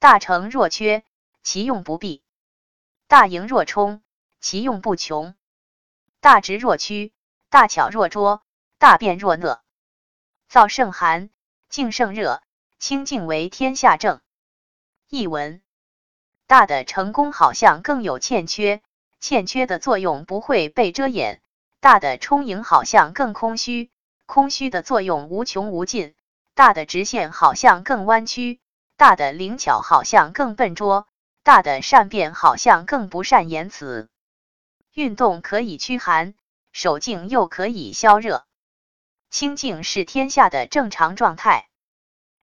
大成若缺，其用不弊；大盈若冲，其用不穷；大直若屈，大巧若拙，大辩若讷。燥胜寒，静胜热，清静为天下正。译文：大的成功好像更有欠缺，欠缺的作用不会被遮掩；大的充盈好像更空虚，空虚的作用无穷无尽；大的直线好像更弯曲，大的灵巧好像更笨拙，大的善变好像更不善言辞。运动可以驱寒，守静又可以消热。清静是天下的正常状态。